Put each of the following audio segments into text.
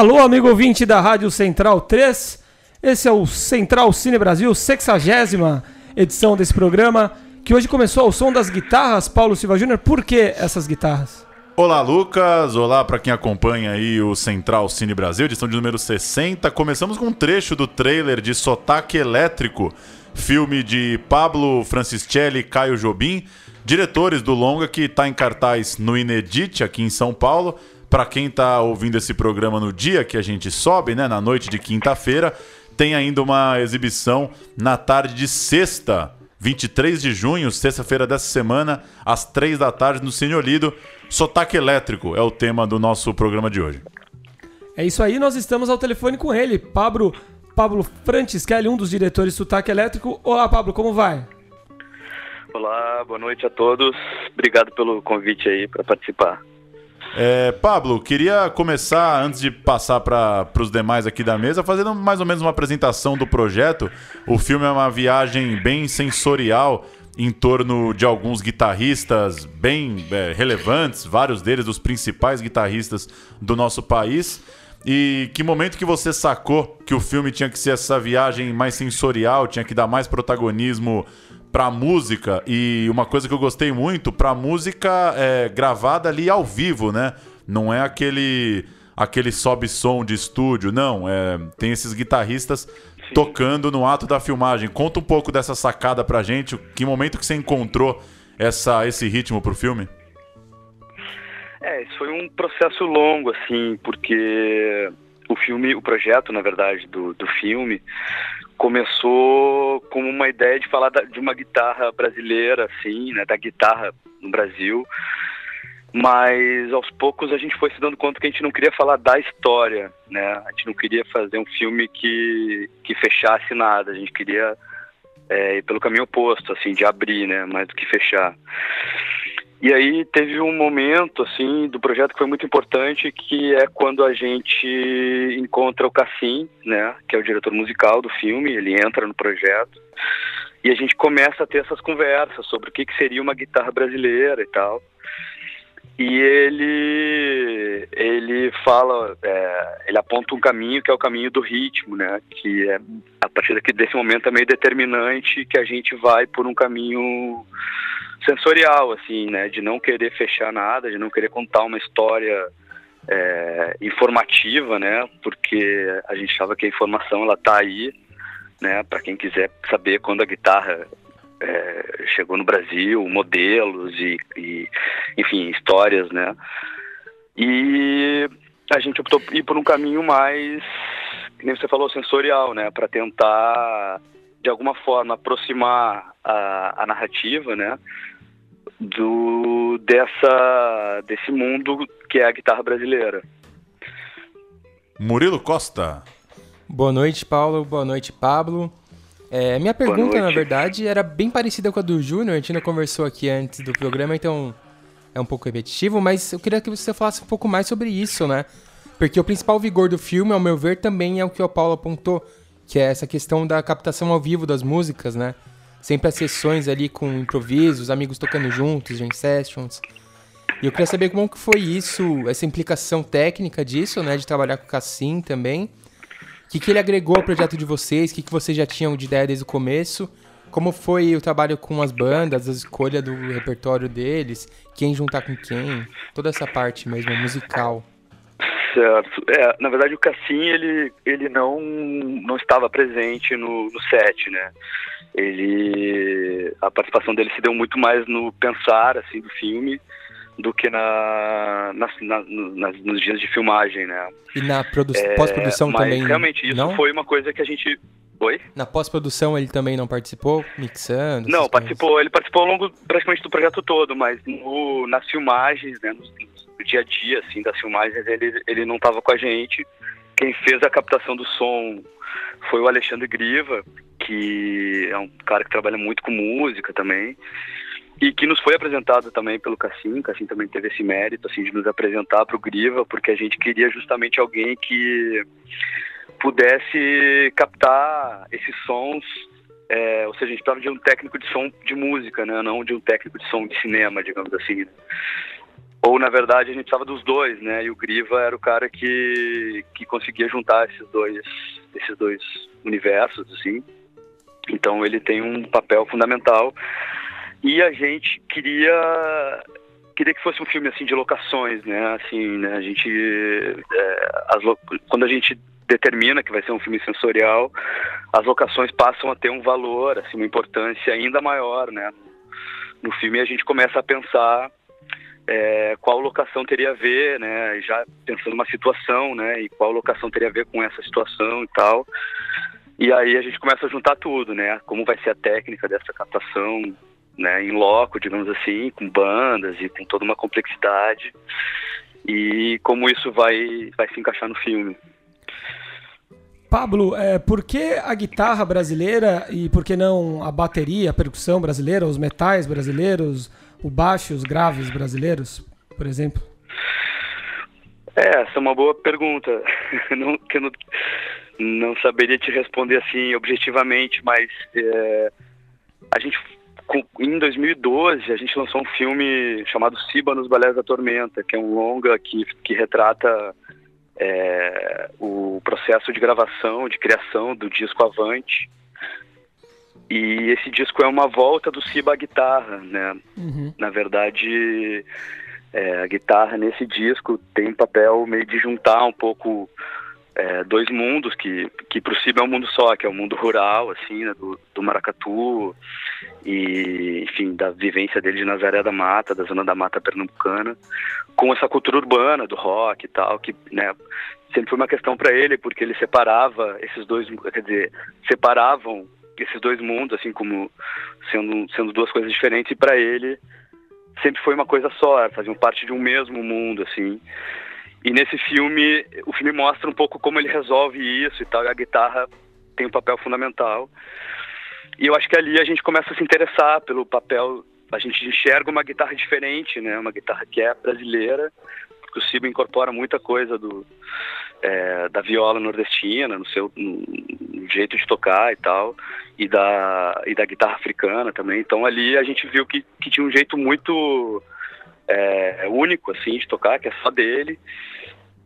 Alô, amigo ouvinte da Rádio Central 3. Esse é o Central Cine Brasil, 60 edição desse programa, que hoje começou ao som das guitarras. Paulo Silva Júnior, por que essas guitarras? Olá, Lucas. Olá para quem acompanha aí o Central Cine Brasil, edição de número 60. Começamos com um trecho do trailer de Sotaque Elétrico, filme de Pablo Francischelli e Caio Jobim, diretores do longa que está em cartaz no Inedit aqui em São Paulo. Para quem está ouvindo esse programa no dia que a gente sobe, né, na noite de quinta-feira, tem ainda uma exibição na tarde de sexta, 23 de junho, sexta-feira dessa semana, às três da tarde, no Cine Olido. Sotaque Elétrico é o tema do nosso programa de hoje. É isso aí, nós estamos ao telefone com ele, Pablo, Pablo Francischelli, um dos diretores do Sotaque Elétrico. Olá, Pablo, como vai? Olá, boa noite a todos. Obrigado pelo convite aí para participar. É, Pablo, queria começar, antes de passar para os demais aqui da mesa, fazendo mais ou menos uma apresentação do projeto. O filme é uma viagem bem sensorial em torno de alguns guitarristas bem é, relevantes, vários deles os principais guitarristas do nosso país. E que momento que você sacou que o filme tinha que ser essa viagem mais sensorial, tinha que dar mais protagonismo pra música e uma coisa que eu gostei muito, pra música é, gravada ali ao vivo, né? Não é aquele aquele sobe som de estúdio, não. É, tem esses guitarristas Sim. tocando no ato da filmagem. Conta um pouco dessa sacada pra gente. Que momento que você encontrou essa, esse ritmo pro filme? É, isso foi um processo longo, assim, porque o filme, o projeto, na verdade, do, do filme começou como uma ideia de falar da, de uma guitarra brasileira, assim, né, da guitarra no Brasil, mas aos poucos a gente foi se dando conta que a gente não queria falar da história, né, a gente não queria fazer um filme que, que fechasse nada, a gente queria é, ir pelo caminho oposto, assim, de abrir, né, mais do que fechar. E aí teve um momento assim do projeto que foi muito importante, que é quando a gente encontra o Cassim, né, que é o diretor musical do filme, ele entra no projeto e a gente começa a ter essas conversas sobre o que, que seria uma guitarra brasileira e tal. E ele ele fala, é, ele aponta um caminho que é o caminho do ritmo, né, que é a partir daqui desse momento é meio determinante que a gente vai por um caminho sensorial, assim, né? De não querer fechar nada, de não querer contar uma história é, informativa, né? Porque a gente achava que a informação ela tá aí, né? Para quem quiser saber quando a guitarra é, chegou no Brasil, modelos e, e, enfim, histórias, né? E a gente optou por ir por um caminho mais, nem você falou, sensorial, né? Para tentar de alguma forma aproximar a, a narrativa, né? do dessa desse mundo que é a guitarra brasileira. Murilo Costa. Boa noite, Paulo. Boa noite, Pablo. É, minha pergunta, na verdade, era bem parecida com a do Júnior. A gente não conversou aqui antes do programa, então é um pouco repetitivo, mas eu queria que você falasse um pouco mais sobre isso, né? Porque o principal vigor do filme, ao meu ver, também é o que o Paulo apontou, que é essa questão da captação ao vivo das músicas, né? Sempre as sessões ali com improvisos, amigos tocando juntos, jam sessions. E eu queria saber como que foi isso, essa implicação técnica disso, né? De trabalhar com o Cassim também. Que, que ele agregou ao projeto de vocês? O que, que vocês já tinham de ideia desde o começo? Como foi o trabalho com as bandas, a escolha do repertório deles, quem juntar com quem, toda essa parte mesmo musical. Certo. É, na verdade o Cassim ele, ele não, não estava presente no, no set, né? ele a participação dele se deu muito mais no pensar assim do filme do que na, na, na nos dias de filmagem, né? E na é, pós-produção também? Realmente isso não? foi uma coisa que a gente Oi? Na pós-produção ele também não participou, mixando? Não, participou. Coisas. Ele participou ao longo praticamente do projeto todo, mas no, nas filmagens, né, no, no, dia a dia, assim, das filmagens, ele, ele não estava com a gente. Quem fez a captação do som foi o Alexandre Griva, que é um cara que trabalha muito com música também e que nos foi apresentado também pelo Cassim, Cassim também teve esse mérito assim de nos apresentar para o Griva, porque a gente queria justamente alguém que pudesse captar esses sons, é, ou seja, a gente precisava de um técnico de som de música, né, não de um técnico de som de cinema, digamos assim. Ou na verdade a gente precisava dos dois, né? E o Griva era o cara que que conseguia juntar esses dois esses dois universos, assim. Então ele tem um papel fundamental. E a gente queria queria que fosse um filme assim de locações, né? Assim, né? A gente é, as, quando a gente determina que vai ser um filme sensorial, as locações passam a ter um valor, assim, uma importância ainda maior, né? No filme a gente começa a pensar é, qual locação teria a ver, né? Já pensando numa situação, né? E qual locação teria a ver com essa situação e tal. E aí a gente começa a juntar tudo, né? Como vai ser a técnica dessa captação, né? Em loco, digamos assim, com bandas e com toda uma complexidade. E como isso vai, vai se encaixar no filme. Pablo, é, por que a guitarra brasileira e por que não a bateria, a percussão brasileira, os metais brasileiros, o baixo, os graves brasileiros, por exemplo? É, essa é uma boa pergunta. não, que eu não, não saberia te responder assim objetivamente, mas é, a gente em 2012 a gente lançou um filme chamado Siba nos Balés da Tormenta, que é um longa que, que retrata é, o processo de gravação, de criação do disco Avante. E esse disco é uma volta do Siba à guitarra, né? Uhum. Na verdade, é, a guitarra nesse disco tem um papel meio de juntar um pouco é, dois mundos que, que para o Ciba é um mundo só, que é o mundo rural, assim, né, do, do Maracatu e, enfim, da vivência dele de Nazaré da Mata, da zona da Mata Pernambucana, com essa cultura urbana do rock e tal, que, né, sempre foi uma questão para ele, porque ele separava esses dois, quer dizer, separavam esses dois mundos, assim, como sendo, sendo duas coisas diferentes, e para ele sempre foi uma coisa só, faziam parte de um mesmo mundo, assim. E nesse filme, o filme mostra um pouco como ele resolve isso e tal, e a guitarra tem um papel fundamental. E eu acho que ali a gente começa a se interessar pelo papel, a gente enxerga uma guitarra diferente, né? Uma guitarra que é brasileira, porque o Cibo incorpora muita coisa do é, da viola nordestina no seu no, jeito de tocar e tal, e da e da guitarra africana também. Então ali a gente viu que, que tinha um jeito muito é, único assim de tocar, que é só dele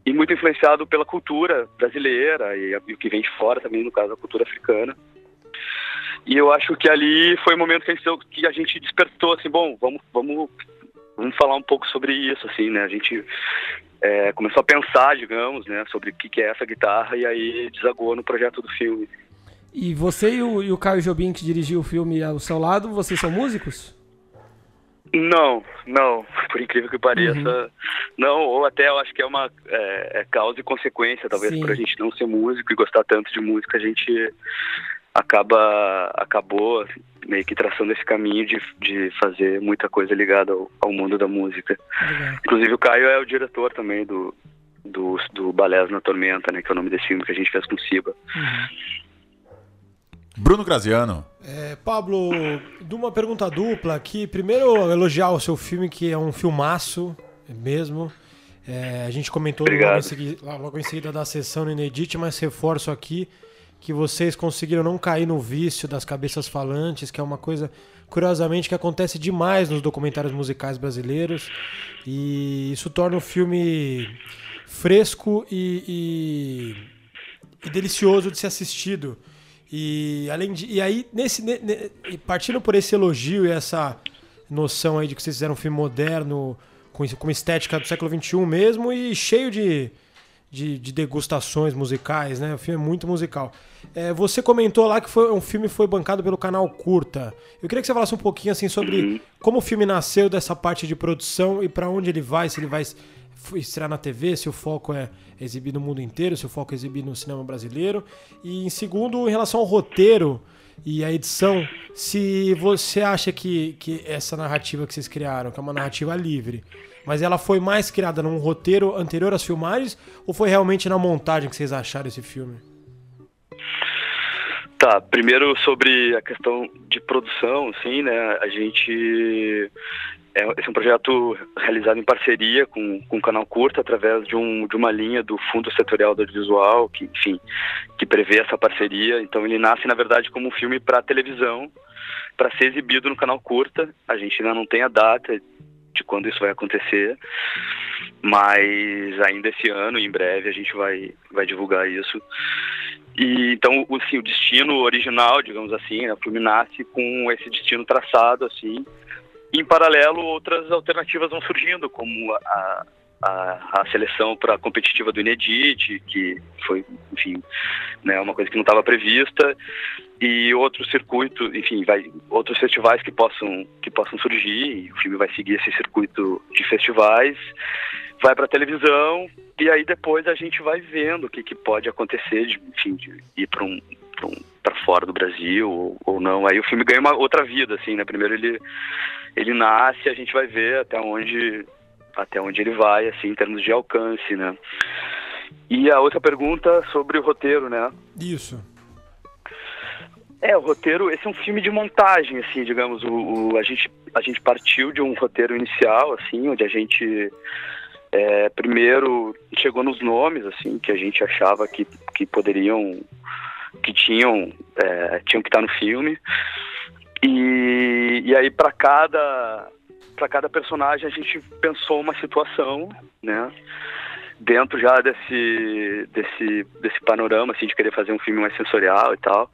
e muito influenciado pela cultura brasileira e, e o que vem de fora também, no caso a cultura africana. E eu acho que ali foi o momento que a gente, que a gente despertou assim, bom, vamos, vamos, vamos falar um pouco sobre isso, assim, né? A gente é, começou a pensar, digamos, né, sobre o que é essa guitarra e aí desagou no projeto do filme. E você e o, e o Caio Jobim, que dirigiu o filme ao seu lado, vocês são músicos? Não, não, por incrível que pareça, uhum. não, ou até eu acho que é uma é, é causa e consequência, talvez, para a gente não ser músico e gostar tanto de música, a gente acaba, acabou assim, meio que traçando esse caminho de, de fazer muita coisa ligada ao, ao mundo da música. Uhum. Inclusive o Caio é o diretor também do, do, do Balés na Tormenta, né, que é o nome desse filme que a gente fez com o Siba. Uhum. Bruno Graziano. É, Pablo, de uma pergunta dupla aqui. Primeiro, elogiar o seu filme, que é um filmaço mesmo. É, a gente comentou logo em, seguida, logo em, seguida, da sessão no Inedit, mas reforço aqui que vocês conseguiram não cair no vício das cabeças falantes, que é uma coisa, curiosamente, que acontece demais nos documentários musicais brasileiros. E isso torna o filme fresco e, e, e delicioso de ser assistido. E além de, e aí nesse ne, partindo por esse elogio e essa noção aí de que vocês fizeram um filme moderno com, com estética do século XXI mesmo e cheio de, de, de degustações musicais, né? O filme é muito musical. É, você comentou lá que foi um filme foi bancado pelo canal Curta. Eu queria que você falasse um pouquinho assim sobre uhum. como o filme nasceu dessa parte de produção e para onde ele vai, se ele vai estrear na TV, se o foco é exibir no mundo inteiro, se o foco é exibir no cinema brasileiro. E em segundo, em relação ao roteiro e a edição, se você acha que, que essa narrativa que vocês criaram, que é uma narrativa livre, mas ela foi mais criada num roteiro anterior às filmagens ou foi realmente na montagem que vocês acharam esse filme? Tá, primeiro sobre a questão de produção, assim, né? A gente é, esse é um projeto realizado em parceria com, com o Canal Curta, através de, um, de uma linha do Fundo Setorial do Audiovisual, que, enfim, que prevê essa parceria. Então, ele nasce, na verdade, como um filme para televisão, para ser exibido no Canal Curta. A gente ainda não tem a data de quando isso vai acontecer, mas ainda esse ano, em breve, a gente vai, vai divulgar isso. E então, assim, o destino original, digamos assim, né, nasce com esse destino traçado, assim, em paralelo, outras alternativas vão surgindo, como a, a, a seleção para competitiva do Inedit, que foi, enfim, né, uma coisa que não estava prevista, e outro circuito, enfim, vai, outros festivais que possam, que possam surgir, o filme vai seguir esse circuito de festivais, vai para televisão, e aí depois a gente vai vendo o que, que pode acontecer, de, enfim, de ir para um, um para fora do Brasil ou, ou, não. Aí o filme ganha uma outra vida, assim, né? Primeiro ele ele nasce, a gente vai ver até onde até onde ele vai, assim, em termos de alcance, né? E a outra pergunta sobre o roteiro, né? Isso. É, o roteiro, esse é um filme de montagem, assim, digamos, o, o a, gente, a gente partiu de um roteiro inicial, assim, onde a gente é, primeiro chegou nos nomes, assim, que a gente achava que, que poderiam, que tinham, é, tinham que estar no filme. E, e aí para cada para cada personagem a gente pensou uma situação, né? Dentro já desse desse desse panorama assim de querer fazer um filme mais sensorial e tal.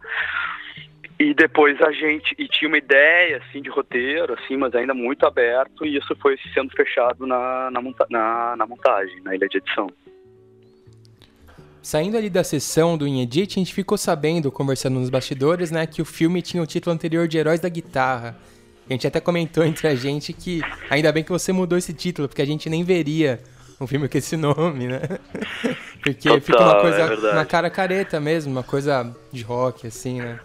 E depois a gente e tinha uma ideia assim de roteiro assim, mas ainda muito aberto e isso foi sendo fechado na na, na, na montagem, na ilha de edição. Saindo ali da sessão do Inedit, a gente ficou sabendo, conversando nos bastidores, né, que o filme tinha o título anterior de Heróis da Guitarra. A gente até comentou entre a gente que ainda bem que você mudou esse título, porque a gente nem veria um filme com esse nome, né? Porque Total, fica uma coisa é na cara careta mesmo, uma coisa de rock, assim, né?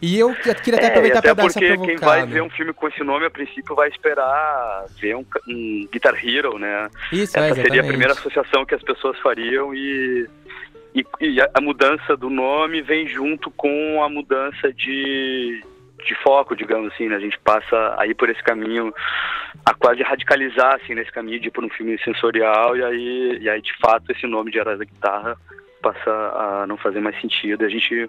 E eu queria até é, aproveitar para dar essa provocada. quem vai ver um filme com esse nome, a princípio, vai esperar ver um, um Guitar Hero, né? Isso, Essa é, seria a primeira associação que as pessoas fariam e e, e a, mudança do nome vem junto com a mudança de, de foco, digamos assim, né? A gente passa aí por esse caminho a quase radicalizar, assim, nesse caminho de ir por um filme sensorial e aí, e aí de fato, esse nome de Heróis da Guitarra passa a não fazer mais sentido. A gente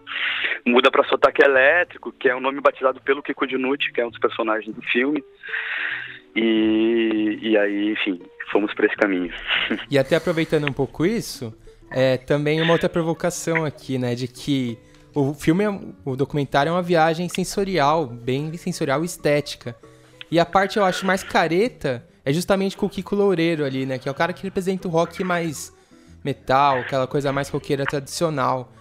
muda para Sotaque Elétrico, que é um nome batizado pelo Kiko Dinucci, que é um dos personagens do filme. E, e aí, enfim, fomos para esse caminho. E até aproveitando um pouco isso, é, também uma outra provocação aqui, né? De que o filme, é, o documentário é uma viagem sensorial, bem sensorial e estética. E a parte eu acho mais careta é justamente com o Kiko Loureiro ali, né? Que é o cara que representa o rock mais metal, aquela coisa mais roqueira tradicional.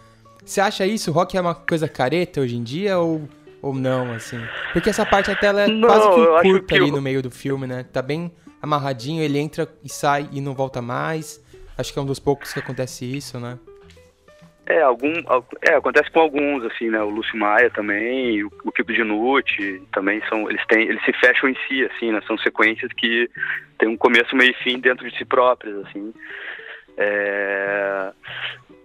Você acha isso? O rock é uma coisa careta hoje em dia ou, ou não, assim? Porque essa parte até ela é não, quase que curta ali no meio do filme, né? Tá bem amarradinho, ele entra e sai e não volta mais. Acho que é um dos poucos que acontece isso, né? É, algum, é, acontece com alguns, assim, né? O Lúcio Maia também, o, o Kiko Dinucci também são, eles têm, eles se fecham em si, assim, né? São sequências que tem um começo, meio e fim dentro de si próprias, assim. É,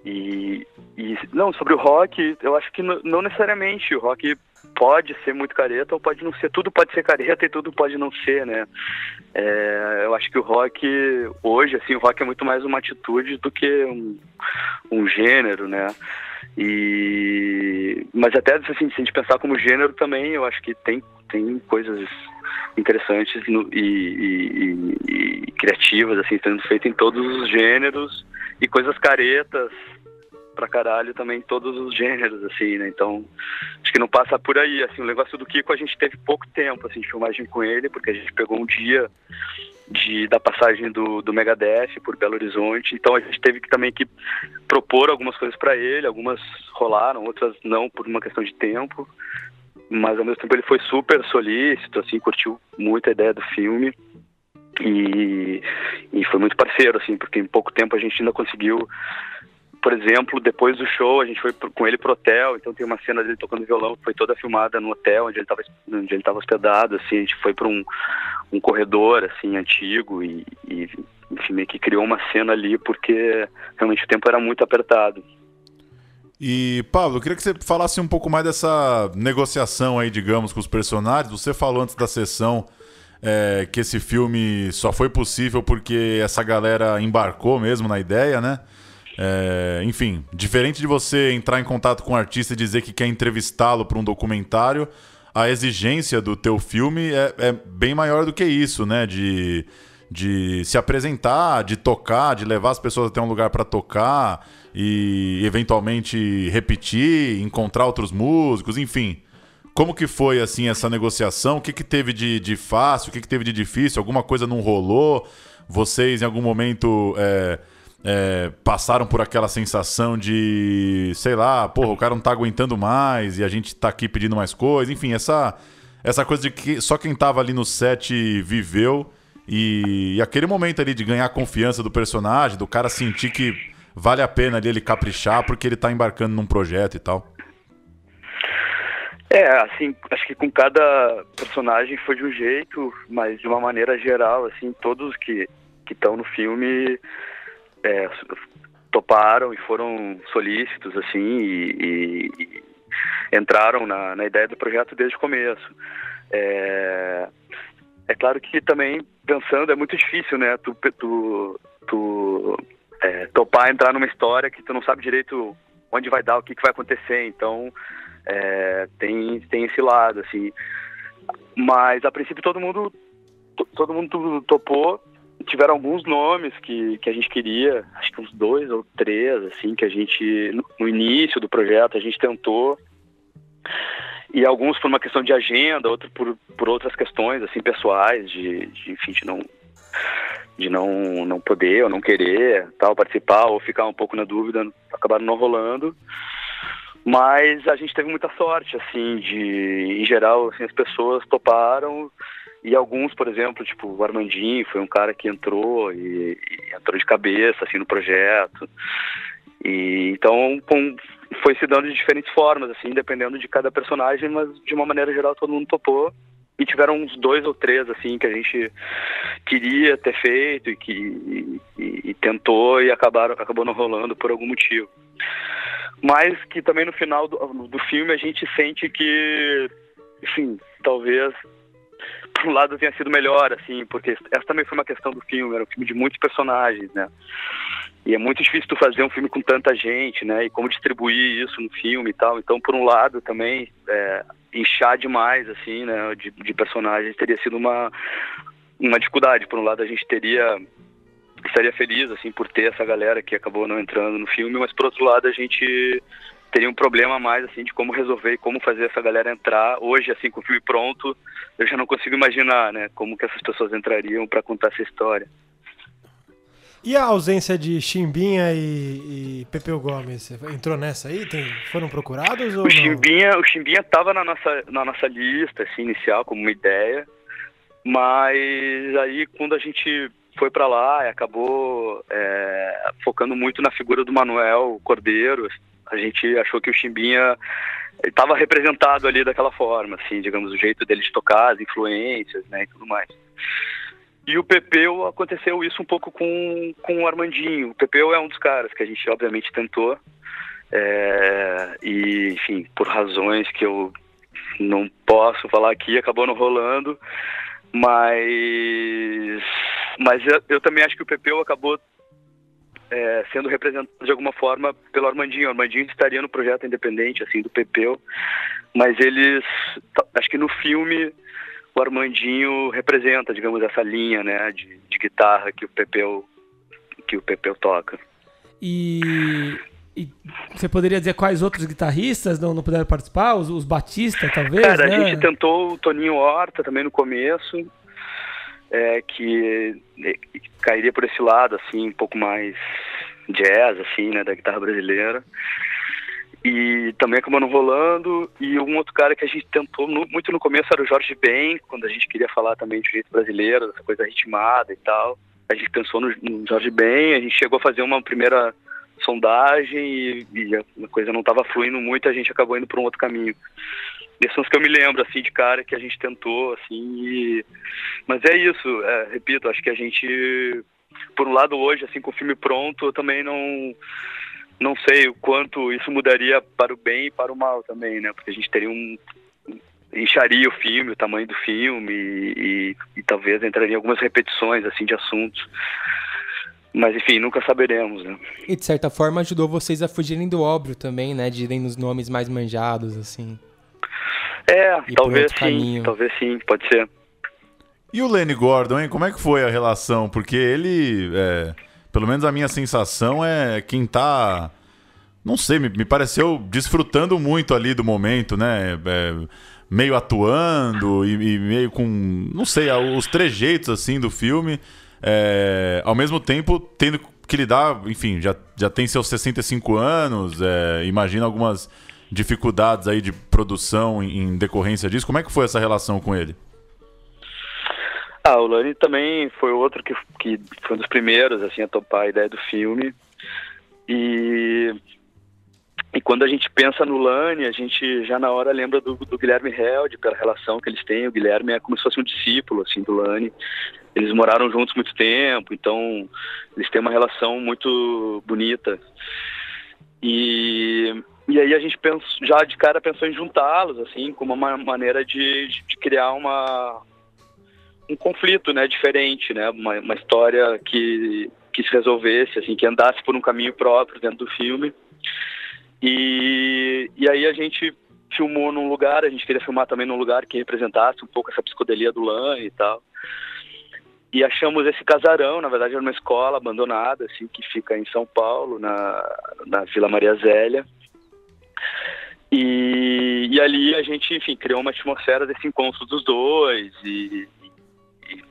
e, e, não, sobre o rock, eu acho que não necessariamente o rock pode ser muito careta ou pode não ser. Tudo pode ser careta e tudo pode não ser, né? É, eu acho que o rock, hoje, assim, o rock é muito mais uma atitude do que um, um gênero, né? E, mas até assim, se a gente pensar como gênero também, eu acho que tem, tem coisas interessantes no, e, e, e, criativas, assim, sendo feitas em todos os gêneros e coisas caretas pra caralho também todos os gêneros, assim, né? Então, acho que não passa por aí, assim, o negócio do Kiko a gente teve pouco tempo, assim, de filmagem com ele, porque a gente pegou um dia de, da passagem do, do Megadeth por Belo Horizonte, então a gente teve que também que propor algumas coisas para ele, algumas rolaram, outras não por uma questão de tempo, mas ao mesmo tempo ele foi super solícito, assim, curtiu muito a ideia do filme, e, e foi muito parceiro, assim, porque em pouco tempo a gente ainda conseguiu por exemplo, depois do show, a gente foi com ele pro hotel, então tem uma cena dele tocando violão que foi toda filmada no hotel onde ele estava onde ele tava hospedado, assim, a gente foi para um, um corredor, assim, antigo e, e, enfim, meio que criou uma cena ali porque realmente o tempo era muito apertado. E, Pablo, eu queria que você falasse um pouco mais dessa negociação aí, digamos, com os personagens. Você falou antes da sessão é, que esse filme só foi possível porque essa galera embarcou mesmo na ideia, né? É, enfim, diferente de você entrar em contato com um artista e dizer que quer entrevistá-lo para um documentário, a exigência do teu filme é, é, bem maior do que isso, né? De, de se apresentar, de tocar, de levar as pessoas até um lugar para tocar e eventualmente repetir, encontrar outros músicos, enfim. Como que foi assim essa negociação? O que, que teve de, de fácil? O que, que teve de difícil? Alguma coisa não rolou? Vocês em algum momento é, é, passaram por aquela sensação de, sei lá, porra, o cara não tá aguentando mais e a gente tá aqui pedindo mais coisa. Enfim, essa, essa coisa de que só quem tava ali no set viveu e, e aquele momento ali de ganhar a confiança do personagem, do cara sentir que vale a pena ali ele caprichar porque ele tá embarcando num projeto e tal. É, assim, acho que com cada personagem foi de um jeito, mas de uma maneira geral, assim, todos que estão no filme é, toparam e foram solícitos, assim, e, e, e entraram na, na, ideia do projeto desde o começo. É, é claro que também, pensando, é muito difícil, né, tu, tu, tu é, topar entrar numa história que tu não sabe direito onde vai dar, o que, que vai acontecer, então é, tem, tem esse lado, assim. Mas, a princípio, todo mundo todo mundo topou tiveram alguns nomes que, que a gente queria, acho que uns dois ou três, assim, que a gente, no, início do projeto, a gente tentou. E alguns por uma questão de agenda, outros por, por outras questões, assim, pessoais, de, de enfim, de não, de não, não poder ou não querer tal, participar ou ficar um pouco na dúvida, acabaram não rolando. Mas a gente teve muita sorte, assim, de, em geral, assim, as pessoas toparam e alguns, por exemplo, tipo o Armandinho, foi um cara que entrou e, e entrou de cabeça assim no projeto. E então com, foi se dando de diferentes formas, assim, dependendo de cada personagem, mas de uma maneira geral todo mundo topou. E tiveram uns dois ou três assim que a gente queria ter feito e que e, e, tentou e acabaram acabou não rolando por algum motivo. Mas que também no final do, do filme a gente sente que, enfim, talvez por um lado tenha sido melhor, assim, porque essa também foi uma questão do filme, era um filme de muitos personagens, né? E é muito difícil tu fazer um filme com tanta gente, né? E como distribuir isso no filme e tal. Então, por um lado, também, é, inchar demais, assim, né? De, de personagens teria sido uma, uma dificuldade. Por um lado, a gente teria estaria feliz, assim, por ter essa galera que acabou não entrando no filme, mas por outro lado, a gente teria um problema mais assim de como resolver e como fazer essa galera entrar. Hoje, assim, com o filme pronto, eu já não consigo imaginar, né, como que essas pessoas entrariam para contar essa história. E a ausência de Chimbinha e, e Pepeu Gomes, entrou nessa aí? Tem, foram procurados ou o Chimbinha, O Chimbinha estava na nossa, na nossa lista, assim, inicial, como uma ideia, mas aí quando a gente foi para lá e acabou é, focando muito na figura do Manuel Cordeiro, a gente achou que o Chimbinha estava representado ali daquela forma, assim, digamos, o jeito dele de tocar, as influências, né, e tudo mais. E o Pepeu aconteceu isso um pouco com, com o Armandinho. O Pepeu é um dos caras que a gente obviamente tentou, é, e enfim, por razões que eu não posso falar aqui, acabou não rolando, mas mas eu, eu também acho que o Pepeu acabou é, sendo representado de alguma forma pelo Armandinho. O Armandinho estaria no projeto independente, assim, do Pepeu, mas eles, acho que no filme o Armandinho representa, digamos, essa linha, né, de, de guitarra que o Pepeu que o Pepeu toca. E, e, você poderia dizer quais outros guitarristas não, não puderam participar? Os, os Batista, talvez? Cara, né? a gente tentou o Toninho Horta também no começo, é, que é, cairia por esse lado, assim, um pouco mais jazz, assim, né, da guitarra brasileira. e também acabou não rolando. E um outro cara que a gente tentou no, muito no começo era o Jorge Ben, quando a gente queria falar também de jeito brasileiro, dessa coisa ritmada e tal. A gente pensou no, no Jorge Ben, a gente chegou a fazer uma primeira sondagem e, e a coisa não estava fluindo muito, a gente acabou indo para um outro caminho. Esses são os que eu me lembro, assim, de cara que a gente tentou, assim, e... mas é isso, é, repito, acho que a gente, por um lado hoje, assim, com o filme pronto, eu também não não sei o quanto isso mudaria para o bem e para o mal também, né? Porque a gente teria um incharia o filme, o tamanho do filme e, e, e talvez entraria algumas repetições assim de assuntos. Mas enfim, nunca saberemos, né? E de certa forma ajudou vocês a fugirem do óbvio também, né? De irem nos nomes mais manjados, assim. É, talvez sim, caminho. talvez sim, pode ser. E o Lenny Gordon, hein? Como é que foi a relação? Porque ele, é, pelo menos a minha sensação é quem tá não sei, me, me, pareceu desfrutando muito ali do momento, né? É, meio atuando e, e, meio com, não sei, os trejeitos assim do filme. É, ao mesmo tempo, tendo que lidar, enfim, já, já tem seus 65 anos, é, imagina algumas dificuldades aí de produção em, em, decorrência disso. Como é que foi essa relação com ele? Ah, o Lani também foi outro que, que foi um dos primeiros assim, a topar a ideia do filme. E e quando a gente pensa no Lani, a gente já na hora lembra do, do Guilherme Held, pela relação que eles têm. O Guilherme é como se fosse um discípulo assim, do Lani. Eles moraram juntos muito tempo, então eles têm uma relação muito bonita. E, e aí a gente pensa, já de cara pensou em juntá-los, assim, como uma maneira de, de criar uma, um conflito, né, diferente, né, uma, uma história que, que se resolvesse, assim, que andasse por um caminho próprio dentro do filme. E, e aí a gente filmou num lugar, a gente queria filmar também num lugar que representasse um pouco essa psicodelia do Lan e tal. E achamos esse casarão, na verdade era uma escola abandonada, assim, que fica em São Paulo, na, na Vila Maria Zélia. E, e ali a gente, enfim, criou uma atmosfera desse encontro dos dois e, e,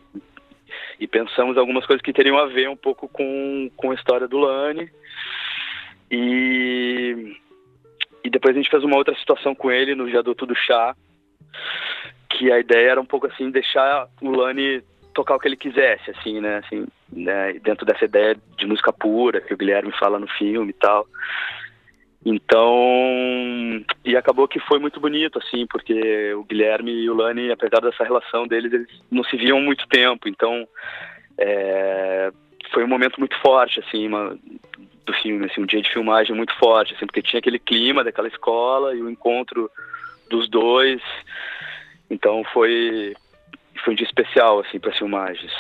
e pensamos algumas coisas que teriam a ver um pouco com, com a história do Lani. E, e depois a gente fez uma outra situação com ele no viaduto do chá, que a ideia era um pouco assim, deixar o Lani tocar o que ele quisesse, assim, né, assim, né, dentro dessa ideia de música pura que o Guilherme fala no filme e tal. Então, e acabou que foi muito bonito, assim, porque o Guilherme e o Lani, apesar dessa relação deles, eles não se viam muito tempo, então é, foi um momento muito forte, assim, uma, do filme, assim, um dia de filmagem muito forte, assim, porque tinha aquele clima daquela escola e o encontro dos dois, então foi foi um dia especial, assim, para filmagens.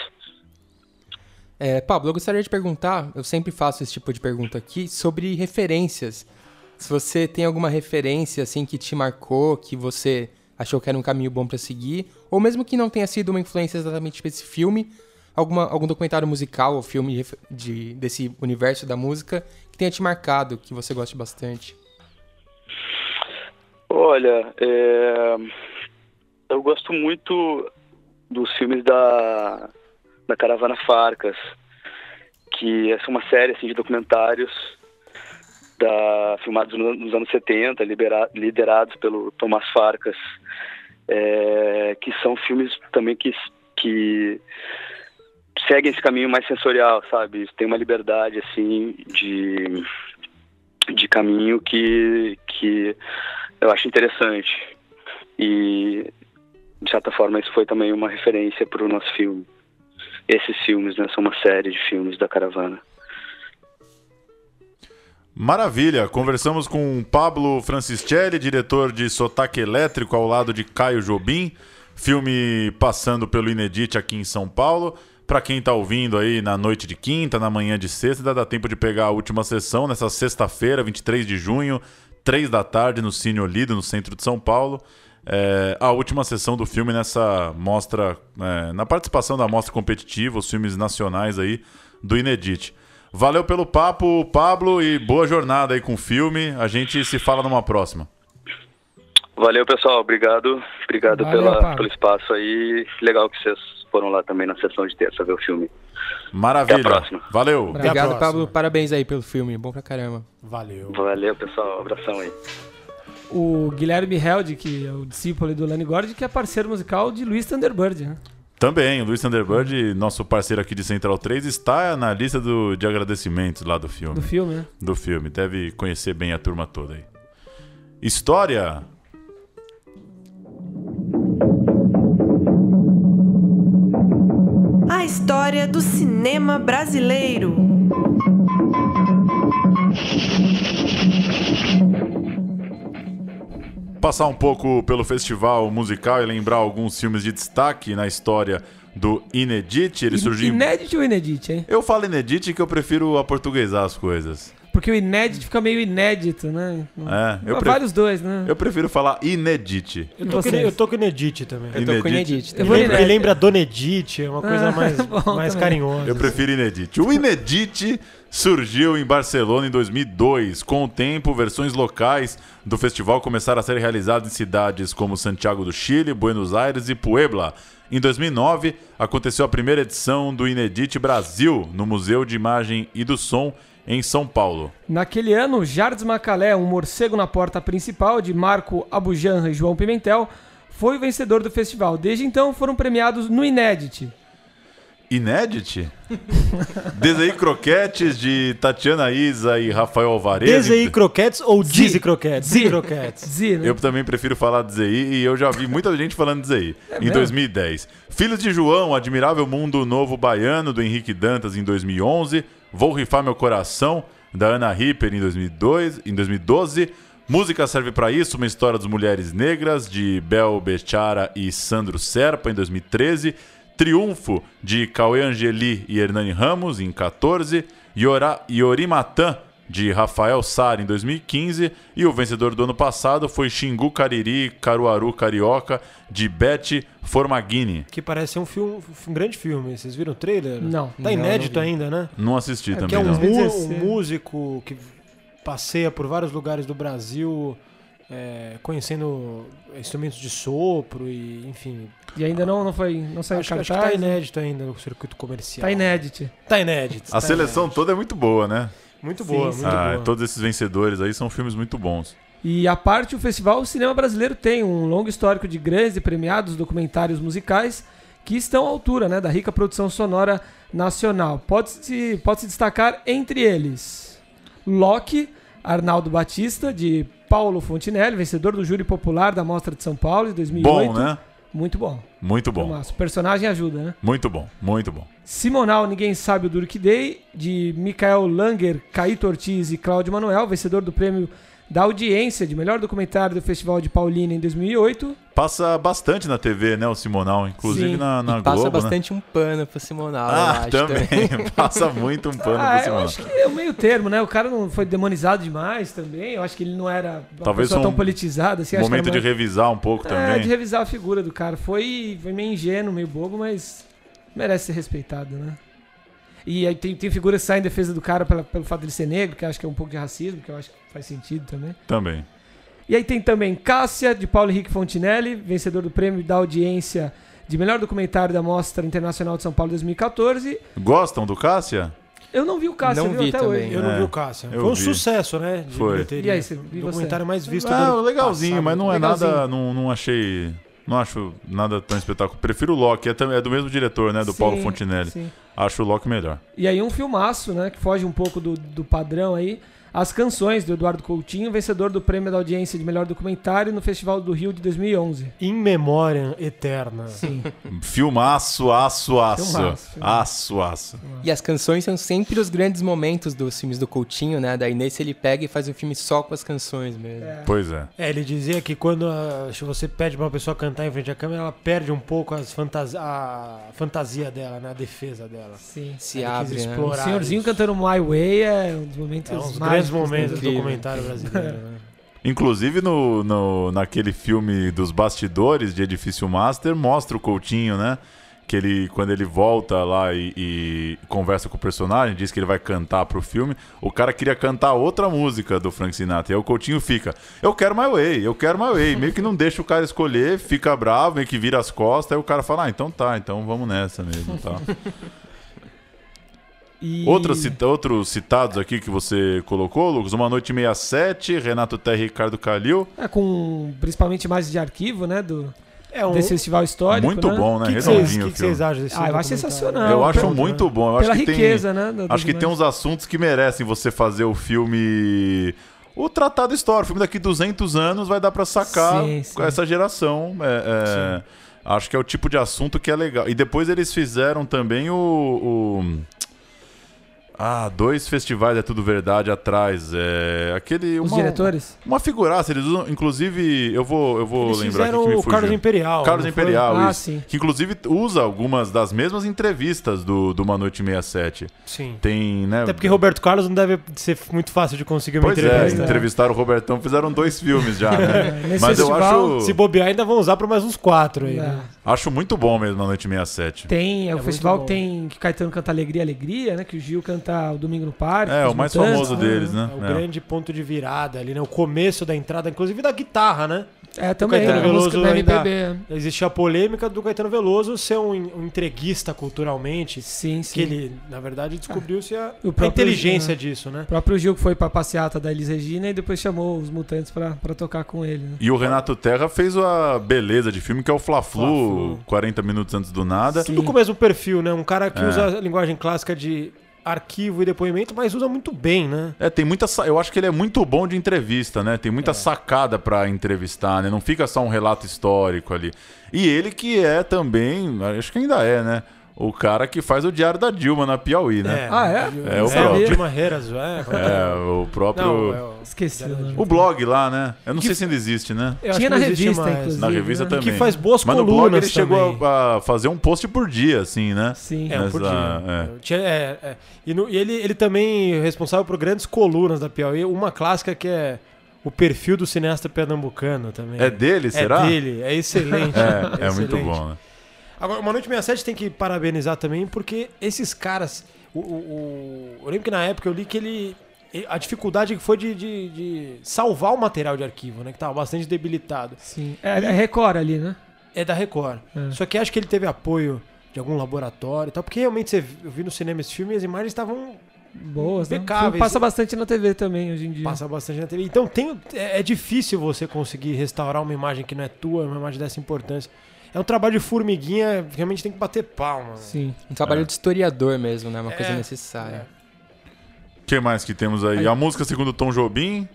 É, Pablo, eu gostaria de perguntar, eu sempre faço esse tipo de pergunta aqui, sobre referências. Se você tem alguma referência, assim, que te marcou, que você achou que era um caminho bom para seguir, ou mesmo que não tenha sido uma influência exatamente para esse filme, alguma, algum documentário musical ou filme de, desse universo da música que tenha te marcado, que você goste bastante? Olha, é... eu gosto muito dos filmes da, da Caravana Farcas, que essa é uma série assim, de documentários da, filmados nos anos 70, libera, liderados pelo Tomás Farcas, é, que são filmes também que, que seguem esse caminho mais sensorial, sabe? Tem uma liberdade, assim, de, de caminho que, que eu acho interessante. E, de certa forma, isso foi também uma referência para o nosso filme. Esses filmes, né? São uma série de filmes da Caravana. Maravilha! Conversamos com Pablo Francischelli, diretor de Sotaque Elétrico, ao lado de Caio Jobim. Filme passando pelo Inedit aqui em São Paulo. Para quem está ouvindo aí na noite de quinta, na manhã de sexta, ainda dá tempo de pegar a última sessão nessa sexta-feira, 23 de junho, 3 da tarde, no Cine Olido, no centro de São Paulo. É, a última sessão do filme nessa mostra, é, na participação da mostra competitiva, os filmes nacionais aí do Inedit. Valeu pelo papo, Pablo, e boa jornada aí com o filme. A gente se fala numa próxima. Valeu, pessoal. Obrigado. Obrigado Valeu, pela, pelo espaço aí. Legal que vocês foram lá também na sessão de terça ver o filme. Maravilha. Até a próxima. Valeu. Obrigado, Pablo. Parabéns aí pelo filme. Bom pra caramba. Valeu. Valeu, pessoal. Um abração aí. O Guilherme Held, que é o discípulo do Lenny Gord, que é parceiro musical de Luiz Thunderbird, né? Também, o Luiz Thunderbird, nosso parceiro aqui de Central 3, está na lista do, de agradecimentos lá do filme. Do filme, né? Do filme. Deve conhecer bem a turma toda aí. História. A história do cinema brasileiro. Passar um pouco pelo festival musical e lembrar alguns filmes de destaque na história do Inedit. Ele surgiu. Inédito ou inédito, hein? Eu falo Inedit que eu prefiro aportuguesar as coisas. Porque o inédito fica meio inédito, né? É, eu, pre- Vale os dois, né? eu prefiro falar Inedit. Eu tô, com, eu tô com o Nedite também. Eu tô com o Inedit. Inedit Eu Ele vou também. lembra, Inedite. ele lembra Dona Edith, é uma coisa Ah, mais, bom mais também. carinhosa. Eu prefiro Inedit. O Inedit surgiu em Barcelona em 2002. Com o tempo, versões locais do festival começaram a ser realizadas em cidades como Santiago do Chile, Buenos Aires e Puebla. Em 2009, aconteceu a primeira edição do Inedit Brasil no Museu de Imagem e do Som em São Paulo. Naquele ano, Jardim Macalé, um morcego na porta principal, de Marco Abujanra e João Pimentel, foi o vencedor do festival. Desde então, foram premiados no Inédit. Inedit? Desei Croquetes de Tatiana Isa e Rafael Alvarez. Dizzy Croquetes ou. Dizzy Croquetes? Zi Croquetes. Z, né? Eu também prefiro falar de ZI e eu já vi muita gente falando de ZI. em mesmo? 2010. Filhos de João, Admirável Mundo Novo Baiano, do Henrique Dantas, em 2011. Vou Rifar Meu Coração, da Ana Ripper, em, 2002, em 2012. Música Serve Pra Isso, uma história das mulheres negras, de Bel Bechara e Sandro Serpa, em 2013. Triunfo, de Cauê Angeli e Hernani Ramos, em 14. Yora, Yorimatan, de Rafael Sara em 2015 e o vencedor do ano passado foi Xingu Cariri Caruaru Carioca de Beth Formaghini. Que parece ser um, filme, um grande filme. Vocês viram o trailer? Não. Tá inédito não ainda, né? Não assisti que também é um, não. mu- 2016. um músico que passeia por vários lugares do Brasil, é, conhecendo instrumentos de sopro e, enfim. E ainda não, não foi. Não saiu Acho, que- cartaz. acho que tá né? inédito ainda no circuito comercial. Tá inédito. Tá inédito. A tá seleção inédito. toda é muito boa, né? Muito Sim, boa, sim. muito Ah, boa. todos esses vencedores aí são filmes muito bons. E a parte, o festival, o cinema brasileiro tem um longo histórico de grandes e premiados documentários musicais que estão à altura né, da rica produção sonora nacional. Pode-se pode -se destacar entre eles Loki, Arnaldo Batista, de Paulo Fontinelli, vencedor do júri popular da Mostra de São Paulo de 2008. Bom, né? Muito bom. Muito bom. Filmaço. O personagem ajuda, né? Muito bom, muito bom. Simonal, Ninguém Sabe o Durk Day, de Michael Langer, Caíto Ortiz e Cláudio Manuel, vencedor do prêmio da audiência de melhor documentário do Festival de Paulínia em 2008. Passa bastante na TV, né, o Simonal, inclusive Sim. na, na passa Globo, né? bastante um pano pro Simonal, eu Ah, acho também. Passa muito um pano ah, pro eu Simonal. acho que é o meio termo, né? O cara não foi demonizado demais também. Eu acho que ele não era uma Talvez pessoa um tão politizada. Assim, acho que Momento de revisar um pouco É, também. de revisar a figura do cara. Foi, foi meio ingênuo, meio bobo, mas merece ser respeitado, né? E aí tem, tem figuras que saem em defesa do cara pela- pelo fato de ele ser negro, que eu acho que é um pouco de racismo, que eu acho que faz sentido também. Também. E aí tem também Cássia, de Paulo Henrique Fontinelli, vencedor do prêmio da audiência de melhor documentário da Mostra Internacional de São Paulo 2014. Gostam do Cássia? Eu não vi o Cássia, Não viu, vi até também. hoje. Eu não É, vi o Cássio. eu Foi um vi. sucesso, né? De Foi. bilheteria. E aí, você- e documentário você? mais visto do Ah, ano legalzinho, passado. mas não é Legalzinho. nada. Não, não achei. Não acho nada tão espetacular. Prefiro o Loki, é, é do mesmo diretor, né? Do Sim, Paulo Fontinelli. sim. Acho o Loki melhor. E aí um filmaço, né, que foge um pouco do, do padrão aí. As Canções, do Eduardo Coutinho, vencedor do prêmio da audiência de melhor documentário no Festival do Rio de 2011. In Memoriam Eterna. Sim. Filmaço, aço, aço. Filmaço, filmaço. Aço, aço. E as canções são sempre os grandes momentos dos filmes do Coutinho, né? Daí nesse ele pega e faz um filme só com as canções mesmo. Pois é. É, ele dizia que quando ah, se você pede pra uma pessoa cantar em frente à câmera, ela perde um pouco as fantasi a fantasia dela, né? A defesa dela. Sim. Se Ele abre, né? explorar O senhorzinho isso. cantando My Way é um dos momentos É mágicos, grandes momentos do documentário brasileiro. né? Inclusive no, no, naquele filme dos bastidores de Edifício Master, mostra o Coutinho, né? que ele, quando ele volta lá e, e, conversa com o personagem, diz que ele vai cantar pro filme, o cara queria cantar outra música do Frank Sinatra. E aí o Coutinho fica, eu quero My Way, eu quero My Way. Meio que não deixa o cara escolher, fica bravo, meio que vira as costas, aí o cara fala, ah, então tá, então vamos nessa mesmo, tá? E... Outros, outros citados aqui que você colocou, Lucas, Uma Noite 67, Renato Terra e Ricardo Calil. É, com principalmente mais de arquivo, né? Do, é um... desse festival histórico. Muito né? bom, né? Que Redondinho. O que, vocês acham desse Ah, eu acho sensacional. Eu acho muito né? bom. Eu Pela acho que riqueza, tem, né? Do, acho que tem uns assuntos que merecem você fazer o filme. O tratado histórico. O filme daqui 200 anos vai dar para sacar sim, sim. essa geração. É, é, acho que é o tipo de assunto que é legal. E depois eles fizeram também o... o ah, dois festivais é tudo verdade atrás. É aquele. Os uma, diretores? Uma figuraça. Eles usam, inclusive, eu vou, eu vou eles lembrar aqui que me o Carlos Imperial. Carlos Imperial, ah, isso. Sim. Que inclusive usa algumas das mesmas entrevistas do, do Uma Noite 67. Sim. Tem, né? Até porque Roberto Carlos não deve ser muito fácil de conseguir uma pois é, entrevista. É, entrevistaram o Robertão, fizeram dois filmes já, né? Mas festival, eu acho. Se bobear, ainda vão usar para mais uns quatro aí. É. Né? Acho muito bom mesmo na Noite 67. Tem, é, é o festival que tem que Caetano canta Alegria, Alegria, né? Que o Gil canta o Domingo no Parque. É, o mais famoso deles, né? É o é. grande ponto de virada ali, né? O começo da entrada, inclusive da guitarra, né? É, também. Caetano é, Veloso ainda, existia a polêmica do Caetano Veloso ser um, um entreguista culturalmente. Sim, sim. Que ele, na verdade, descobriu-se a, a, inteligência Gil, disso, né? O próprio Gil que foi pra passeata da Elis Regina e depois chamou os Mutantes pra, pra tocar com ele. Né? E o Renato Terra fez a beleza de filme, que é o Fla-Flu, 40 minutos antes do nada. Sim. Tudo com o mesmo perfil, né? Um cara que é. usa a linguagem clássica de arquivo e depoimento, mas usa muito bem, né? É, tem muita. Eu acho que ele é muito bom de entrevista, né? Tem muita é. sacada para entrevistar, né? Não fica só um relato histórico ali. E ele que é também, acho que ainda é, né? O cara que faz o diário da Dilma na Piauí, né? É, ah, é? É o próprio. Dilma Heras, é. É, o próprio. Não, é o... Esqueci. O blog lá, né? Eu não que... sei se ainda existe, né? Tinha na revista, mais. inclusive. Na revista né? também. Que faz boas Mas colunas no blog ele também. chegou a, fazer um post por dia, assim, né? Sim. É, Nessa, por dia. É. É, é. E, no, e ele, ele também é responsável por grandes colunas da Piauí. Uma clássica que é o perfil do cineasta pernambucano também. É dele, será? É dele, é excelente. é, é, é muito bom, né? Agora, Uma Noite 67 tem que parabenizar também, porque esses caras. O, o, o, eu lembro que na época eu li que ele. A dificuldade que foi de, de, de salvar o material de arquivo, né? Que tava bastante debilitado. Sim. É, é Record ali, né? É da Record. É. Só que acho que ele teve apoio de algum laboratório e tal. Porque realmente você eu vi no cinema esse filme e as imagens estavam boas, né? impecáveis. Né? Passa bastante na TV também hoje em dia. Passa bastante na TV. Então tem, é, é, difícil você conseguir restaurar uma imagem que não é tua, uma imagem dessa importância é um trabalho de formiguinha, realmente tem que bater palma. Sim, um trabalho é. de historiador mesmo, né? Uma é. coisa necessária. O que mais que temos aí? aí? A música segundo Tom Jobim.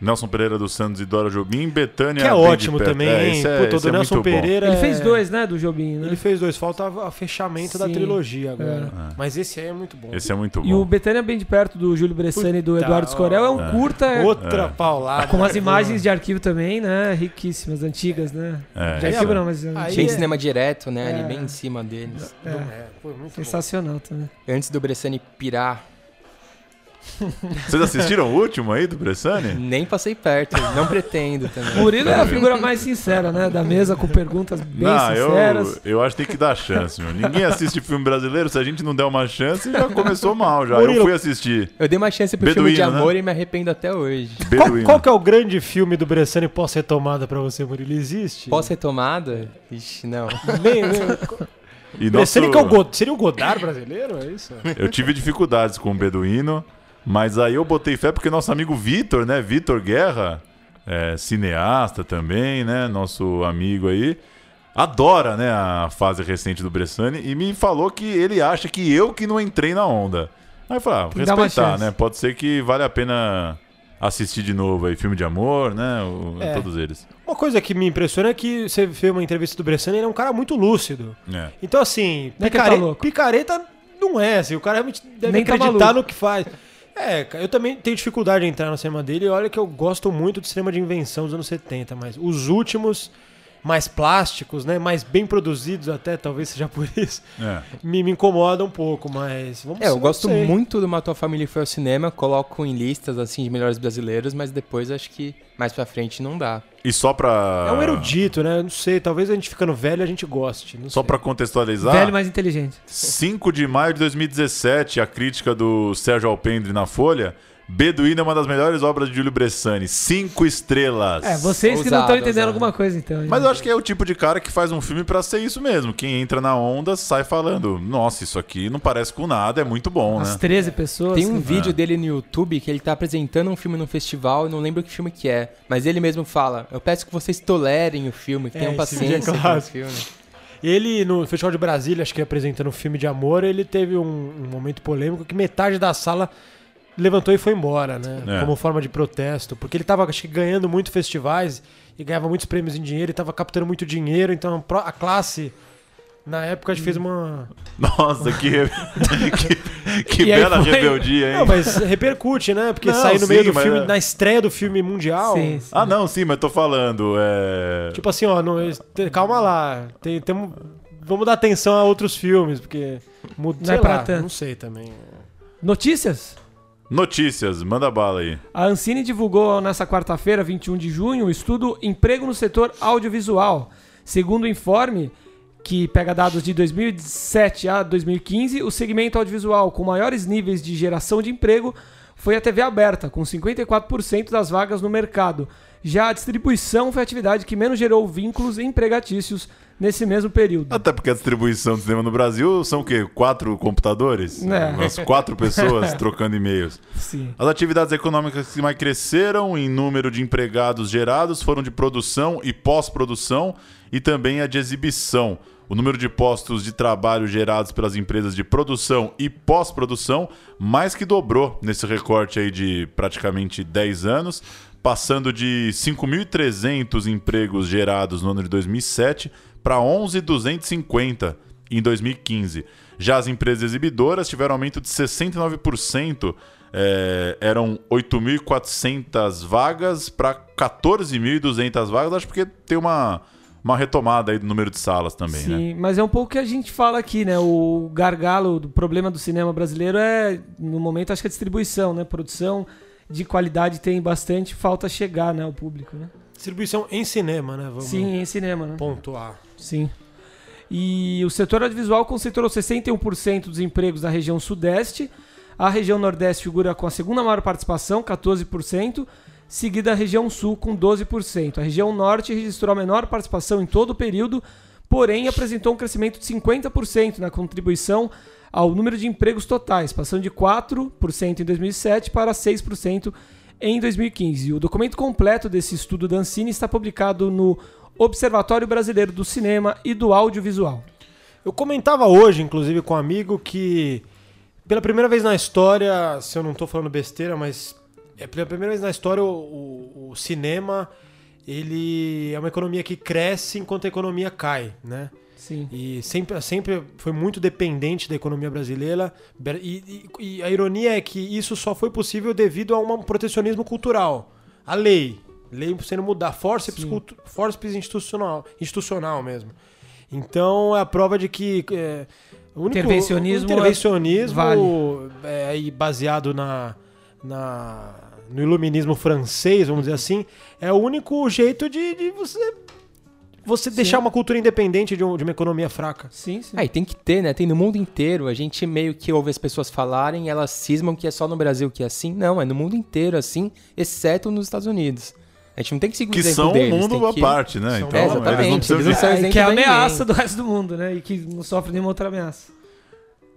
Nelson Pereira dos Santos e Dora Jobim, Betânia. Que é ótimo também, é, hein? É, Puta, do é Nelson Pereira. Ele fez dois, né, do Jobim, né? Ele fez dois, falta o fechamento Sim. da trilogia agora. É. Mas esse aí é muito bom. Esse é muito bom. E o Betânia bem de perto do Júlio Bressani e do Eduardo Scorel é um curta. Outra paulada. Com as imagens de arquivo também, né? Riquíssimas, antigas, né? De arquivo não, mas. Tinha cinema direto, né? Ali bem em cima deles. É, Sensacional também. Antes do Bressani pirar vocês assistiram o último aí do Bressani? Nem passei perto, não pretendo também. Murilo é a figura mais sincera, né? Da mesa com perguntas bem não, sinceras. Eu, eu acho que tem que dar chance, meu. Ninguém assiste filme brasileiro, se a gente não der uma chance, já começou mal já. Murilo, eu fui assistir. Eu dei uma chance pro Beduíno, filme de amor né? e me arrependo até hoje. Qual, qual, que é o grande filme do Bressani pós-retomada pra você, Murilo? Existe? Pós-retomada? Ixi, não. nem, nem. E nosso... Seria, o God... Seria o Godard brasileiro? É isso? Eu tive dificuldades com o Beduíno. Mas aí eu botei fé porque nosso amigo Vitor, né? Vitor Guerra, é, cineasta também, né? Nosso amigo aí. Adora, né, a fase recente do Bressani e me falou que ele acha que eu que não entrei na onda. Aí eu falei, ah, respeitar, né? Pode ser que vale a pena assistir de novo aí, filme de amor, né? O, é. Todos eles. Uma coisa que me impressiona é que você vê uma entrevista do Bressani, ele é um cara muito lúcido. É. Então, assim, é picare... tá picareta não é, assim, o cara realmente deve Nem acreditar tá no que faz. É, eu também tenho dificuldade de entrar no cinema dele. Olha que eu gosto muito do cinema de invenção dos anos 70, mas os últimos mais plásticos, né, mais bem produzidos até, talvez seja por isso, é. me, me incomoda um pouco, mas vamos É, eu gosto sei. muito do Matou a Família Foi ao Cinema, coloco em listas assim de melhores brasileiros, mas depois acho que mais pra frente não dá. E só pra. É um erudito, né? Não sei, talvez a gente ficando velho a gente goste. Só sei. pra contextualizar. Velho mais inteligente. 5 de maio de 2017, a crítica do Sérgio Alpendre na Folha. Beduíno é uma das melhores obras de Júlio Bressani. Cinco estrelas. É, vocês que não estão entendendo ousado. alguma coisa, então. Mas eu acho que é o tipo de cara que faz um filme para ser isso mesmo. Quem entra na onda sai falando: Nossa, isso aqui não parece com nada, é muito bom, As né? 13 pessoas. Tem um vídeo é. dele no YouTube que ele tá apresentando um filme no festival, não lembro que filme que é. Mas ele mesmo fala: Eu peço que vocês tolerem o filme, que é, tenham paciência com o filme. Ele, no Festival de Brasília, acho que apresentando um filme de amor, ele teve um, um momento polêmico que metade da sala levantou e foi embora, né? É. Como forma de protesto. Porque ele estava acho que, ganhando muito festivais e ganhava muitos prêmios em dinheiro e estava captando muito dinheiro. Então a classe. Na época a gente fez uma. Nossa, que, que, que bela foi... rebeldia, hein? Não, mas repercute, né? Porque não, sair no meio do filme, é... na estreia do filme mundial. Sim, sim. Ah, não, sim, mas tô falando. É... Tipo assim, ó, não, calma lá. Tem, tem, vamos dar atenção a outros filmes, porque. Muda, não é pra lá, tanto. Não sei também. Notícias? Notícias, manda bala aí. A Ancine divulgou nessa quarta-feira, 21 de junho, o estudo Emprego no Setor Audiovisual. Segundo o informe, que pega dados de 2007 a 2015, o segmento audiovisual com maiores níveis de geração de emprego foi a TV aberta, com 54% das vagas no mercado. Já a distribuição foi a atividade que menos gerou vínculos empregatícios nesse mesmo período. Até porque a distribuição do cinema no Brasil são o quê? Quatro computadores? É. Quatro pessoas trocando e-mails. Sim. As atividades econômicas que mais cresceram em número de empregados gerados foram de produção e pós-produção e também a de exibição. O número de postos de trabalho gerados pelas empresas de produção e pós-produção mais que dobrou nesse recorte aí de praticamente 10 anos, passando de 5.300 empregos gerados no ano de 2007 para 11,250 em 2015. Já as empresas exibidoras tiveram aumento de 69%, é, eram 8.400 vagas para 14.200 vagas, acho porque tem uma, uma retomada aí do número de salas também, Sim, né? mas é um pouco que a gente fala aqui, né? O gargalo do problema do cinema brasileiro é, no momento, acho que a distribuição, né? Produção de qualidade tem bastante, falta chegar, né, ao público, né? Distribuição em cinema, né? Vamos Sim, em cinema, né? Pontuar. Sim. E o setor audiovisual concentrou 61% dos empregos da região sudeste. A região nordeste figura com a segunda maior participação, 14%, seguida a região sul com 12%. A região norte registrou a menor participação em todo o período, porém apresentou um crescimento de 50% na contribuição ao número de empregos totais, passando de 4% em 2007 para 6% em 2015. O documento completo desse estudo da Ancine está publicado no Observatório Brasileiro do Cinema e do Audiovisual. Eu comentava hoje, inclusive, com um amigo que pela primeira vez na história, se eu não estou falando besteira, mas é pela primeira vez na história o, o, o, cinema ele é uma economia que cresce enquanto a economia cai, né? Sim. E sempre, sempre foi muito dependente da economia brasileira. E, e, e a ironia é que isso só foi possível devido a um protecionismo cultural. A lei. Lei sendo mudar. Forceps, cultu, forceps institucional, institucional mesmo. Então é a prova de que. É, o único, intervencionismo, o intervencionismo é, vale. é, baseado na, na, no iluminismo francês, vamos dizer assim, é o único jeito de, de você você sim. deixar uma cultura independente de, um, de, uma economia fraca. Sim, sim. Aí tem que ter, né? Tem no mundo inteiro. A gente meio que ouve as pessoas falarem, elas cismam que é só no Brasil que é assim. Não, é no mundo inteiro assim, exceto nos Estados Unidos. A gente não tem que seguir que o são deles, um mundo à que... parte, né? Então, é, exatamente. Eles não, precisam eles não que é a ameaça do resto do mundo, né? E que não sofre nenhuma outra ameaça.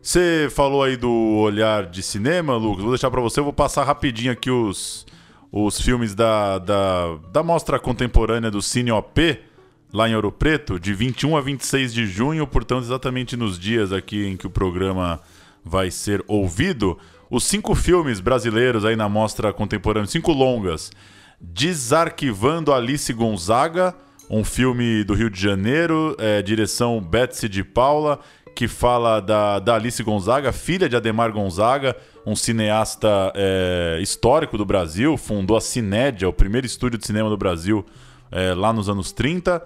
Você falou aí do olhar de cinema, Lucas. Vou deixar para você. Eu vou passar rapidinho aqui os, os filmes da, da, da mostra contemporânea do Cine OP lá em Ouro Preto, de 21 a 26 de junho, portanto, exatamente nos dias aqui em que o programa vai ser ouvido, os cinco filmes brasileiros aí na mostra contemporânea, cinco longas. Desarquivando Alice Gonzaga, um filme do Rio de Janeiro, é, direção Betsy de Paula, que fala da, da Alice Gonzaga, filha de Ademar Gonzaga, um cineasta é, histórico do Brasil, fundou a Cinédia, o primeiro estúdio de cinema do Brasil, é, lá nos anos 30.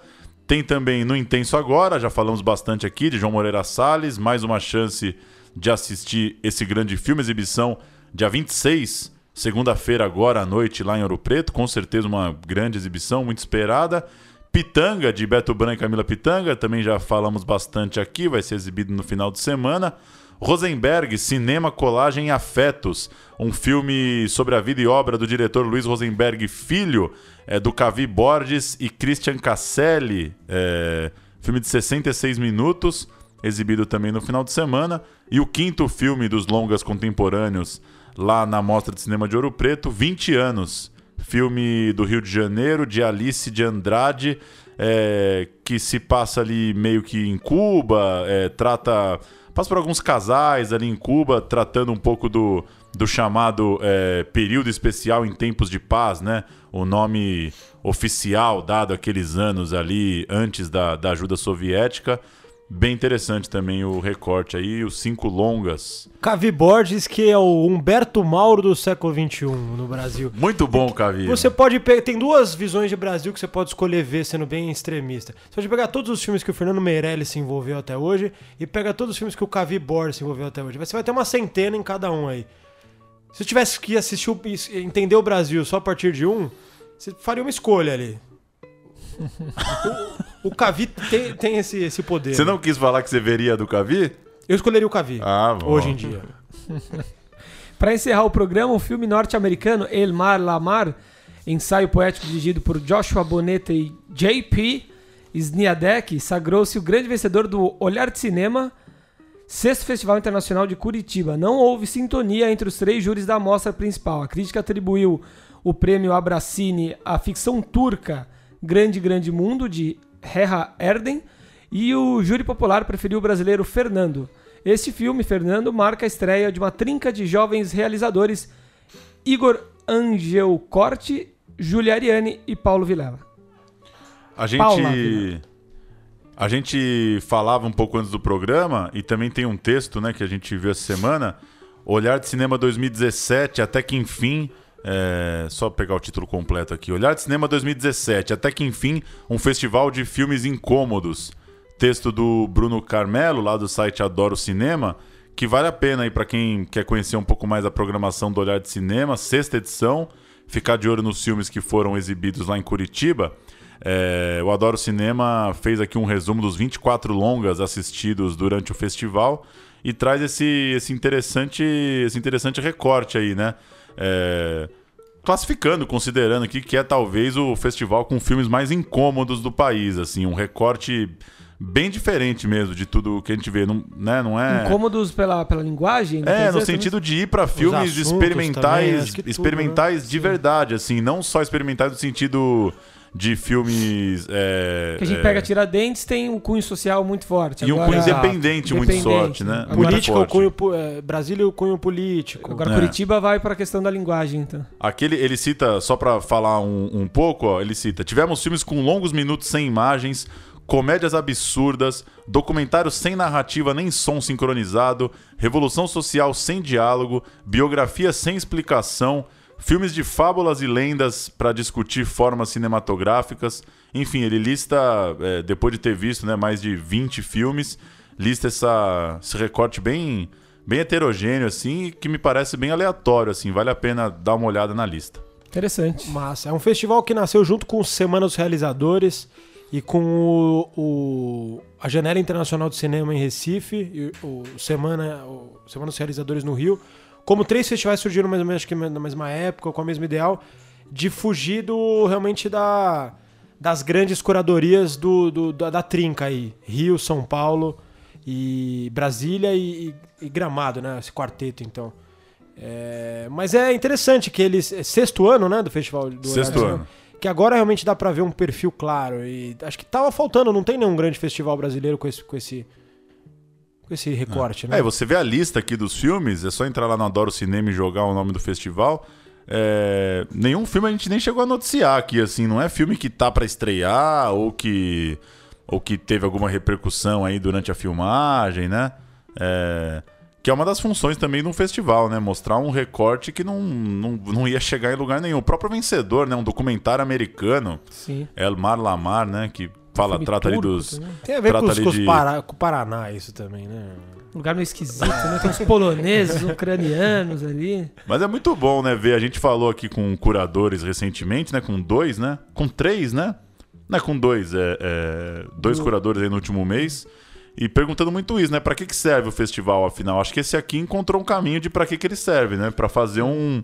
Tem também No Intenso Agora, já falamos bastante aqui, de João Moreira Salles, mais uma chance de assistir esse grande filme, exibição dia 26 segunda-feira agora à noite lá em Ouro Preto, com certeza uma grande exibição, muito esperada. Pitanga, de Beto Branco e Camila Pitanga, também já falamos bastante aqui, vai ser exibido no final de semana. Rosenberg, Cinema, Colagem e Afetos, um filme sobre a vida e obra do diretor Luiz Rosenberg Filho, é, do Cavi Borges e Christian Casselli, é, filme de 66 minutos, exibido também no final de semana. E o quinto filme dos longas contemporâneos, lá na Mostra de Cinema de Ouro Preto, 20 anos, filme do Rio de Janeiro, de Alice de Andrade, é, que se passa ali meio que em Cuba, é, trata passa por alguns casais ali em Cuba, tratando um pouco do, do chamado é, período especial em tempos de paz, né? O nome oficial dado aqueles anos ali antes da, da ajuda soviética. Bem interessante também o recorte aí, os cinco longas. Cavi Borges, que é o Humberto Mauro do século XXI no Brasil. Muito bom, Cavi. Você pode pegar. Tem duas visões de Brasil que você pode escolher ver, sendo bem extremista. Você pode pegar todos os filmes que o Fernando Meirelles se envolveu até hoje e pega todos os filmes que o Cavi Borges se envolveu até hoje. Você vai ter uma centena em cada um aí. Se eu tivesse que assistir, entender o Brasil só a partir de um, você faria uma escolha ali. O Cavi tem, tem esse, esse poder. Você não quis falar que você veria do Cavi? Eu escolheria o Cavi. Ah, bom. Hoje em dia. Para encerrar o programa, o filme norte-americano El Mar La Mar, ensaio poético dirigido por Joshua Boneta e J.P. Sniadek, sagrou-se o grande vencedor do Olhar de Cinema, sexto Festival Internacional de Curitiba. Não houve sintonia entre os três júris da mostra principal. A crítica atribuiu o prêmio Abracine à ficção turca Grande Grande Mundo, de Herra Erden, e o júri popular preferiu o brasileiro Fernando. Este filme, Fernando, marca a estreia de uma trinca de jovens realizadores Igor Angel Corte, Julia Ariane e Paulo Vilela. A gente a gente falava um pouco antes do programa e também tem um texto, né, que a gente viu essa semana, Olhar de Cinema 2017 até que enfim é, só pegar o título completo aqui. Olhar de Cinema 2017, até que enfim, um festival de filmes incômodos. Texto do Bruno Carmelo, lá do site Adoro Cinema, que vale a pena aí para quem quer conhecer um pouco mais a programação do Olhar de Cinema, sexta edição, ficar de olho nos filmes que foram exibidos lá em Curitiba. É, o Adoro Cinema fez aqui um resumo dos 24 longas assistidos durante o festival e traz esse, esse, interessante, esse interessante recorte aí, né? É, classificando, considerando aqui que é talvez o festival com filmes mais incômodos do país, assim, um recorte bem diferente mesmo de tudo que a gente vê, não, né? Não é incômodos pela, pela linguagem. É, no sentido de ir para filmes experimentais, também, experimentais tudo, né? de verdade, assim, não só experimentais no sentido de filmes. É, que a gente é, pega Tiradentes, tem um cunho social muito forte. E um Agora- cunho independente, muito Independente, sorte, né? né? Muito Político, o forte. cunho, é, Brasília, o cunho político. Agora É. Curitiba vai para a questão da linguagem, então. Aquele, ele cita, só pra falar um, um pouco, ó, ele cita: tivemos filmes com longos minutos sem imagens, comédias absurdas, documentários sem narrativa nem som sincronizado, revolução social sem diálogo, biografia sem explicação, filmes de fábulas e lendas pra discutir formas cinematográficas. Enfim, ele lista, é, depois de ter visto né, mais de 20 filmes, lista essa, esse recorte bem, bem heterogêneo, assim, que me parece bem aleatório, assim, vale a pena dar uma olhada na lista. Interessante. Massa. É um festival que nasceu junto com o Semana dos Realizadores e com o, o- a Janela Internacional de Cinema em Recife, e o Semana, o Semana dos Realizadores no Rio. Como três festivais surgiram mais ou menos acho que na mesma época, com o mesmo ideal, de fugir do, realmente da, das grandes curadorias do, do- da, da trinca aí. Rio, São Paulo e Brasília e, e- e Gramado, né? Esse quarteto, então. É, mas é interessante que eles. é sexto ano, né? Do festival do Sexto ano. Que agora realmente dá pra ver um perfil claro. E acho que tava faltando, não tem nenhum grande festival brasileiro com esse, com esse, com esse recorte, né? É, você vê a lista aqui dos filmes, é só entrar lá no Adoro Cinema e jogar o nome do festival. É, nenhum filme a gente nem chegou a noticiar aqui, assim, não é filme que tá pra estrear ou que ou que teve alguma repercussão aí durante a filmagem, né? É, que é uma das funções também de um festival, né? Mostrar um recorte que não, não, não ia chegar em lugar nenhum. O próprio vencedor, né? Um documentário americano, Sim. El Mar Lamar, né? Que fala, Filme trata ali turco dos. também. Tem a ver trata com, os, ali com os de- Pará- com o Paraná, isso também, né? Um lugar meio esquisito, né? Tem uns poloneses, ucranianos ali. Mas é muito bom, né, ver. A gente falou aqui com curadores recentemente, né? Com dois, né? Com três, né? Não é com dois, é, é dois curadores aí no último mês. E perguntando muito isso, né? Pra que, que serve o festival, afinal? Acho que esse aqui encontrou um caminho de pra que, que ele serve, né? Pra fazer um,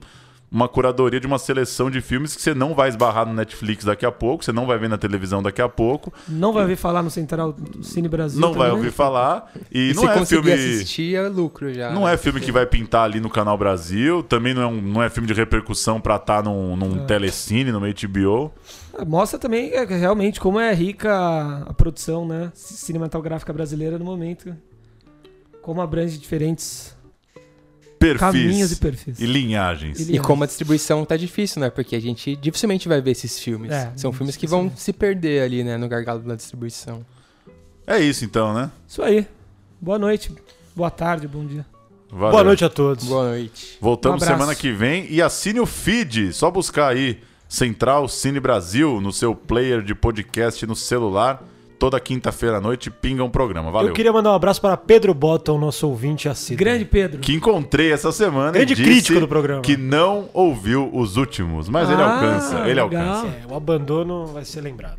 uma curadoria de uma seleção de filmes que você não vai esbarrar no Netflix daqui a pouco, você não vai ver na televisão daqui a pouco. Não vai ouvir falar no Central Cine Brasil. Não vai ouvir falar. E, E não se é filme. assistir, é lucro já. Não é filme que vai pintar ali no Canal Brasil, também não é, um- não é filme de repercussão pra estar num, num telecine, numa HBO. Mostra também é, realmente como é rica a produção né, cinematográfica brasileira no momento. Como abrange diferentes Perfis caminhos e perfis. e linhagens. E E como a distribuição tá difícil, né? Porque a gente dificilmente vai ver esses filmes. É, São filmes que vão se perder ali, né? No gargalo da distribuição. É isso então, né? Isso aí. Boa noite, boa tarde, bom dia. Valeu. Boa noite a todos. Boa noite. Voltamos Um semana que vem e assine o feed. Só buscar aí Central Cine Brasil no seu player de podcast no celular. Toda quinta-feira à noite pinga um programa. Valeu. Eu queria mandar um abraço para Pedro Botton, nosso ouvinte assíduo. Grande Pedro. Que encontrei essa semana. Grande e disse crítico do programa. Que não ouviu os últimos. Mas ele Ah, alcança. Ele legal. alcança. É, o abandono vai ser lembrado.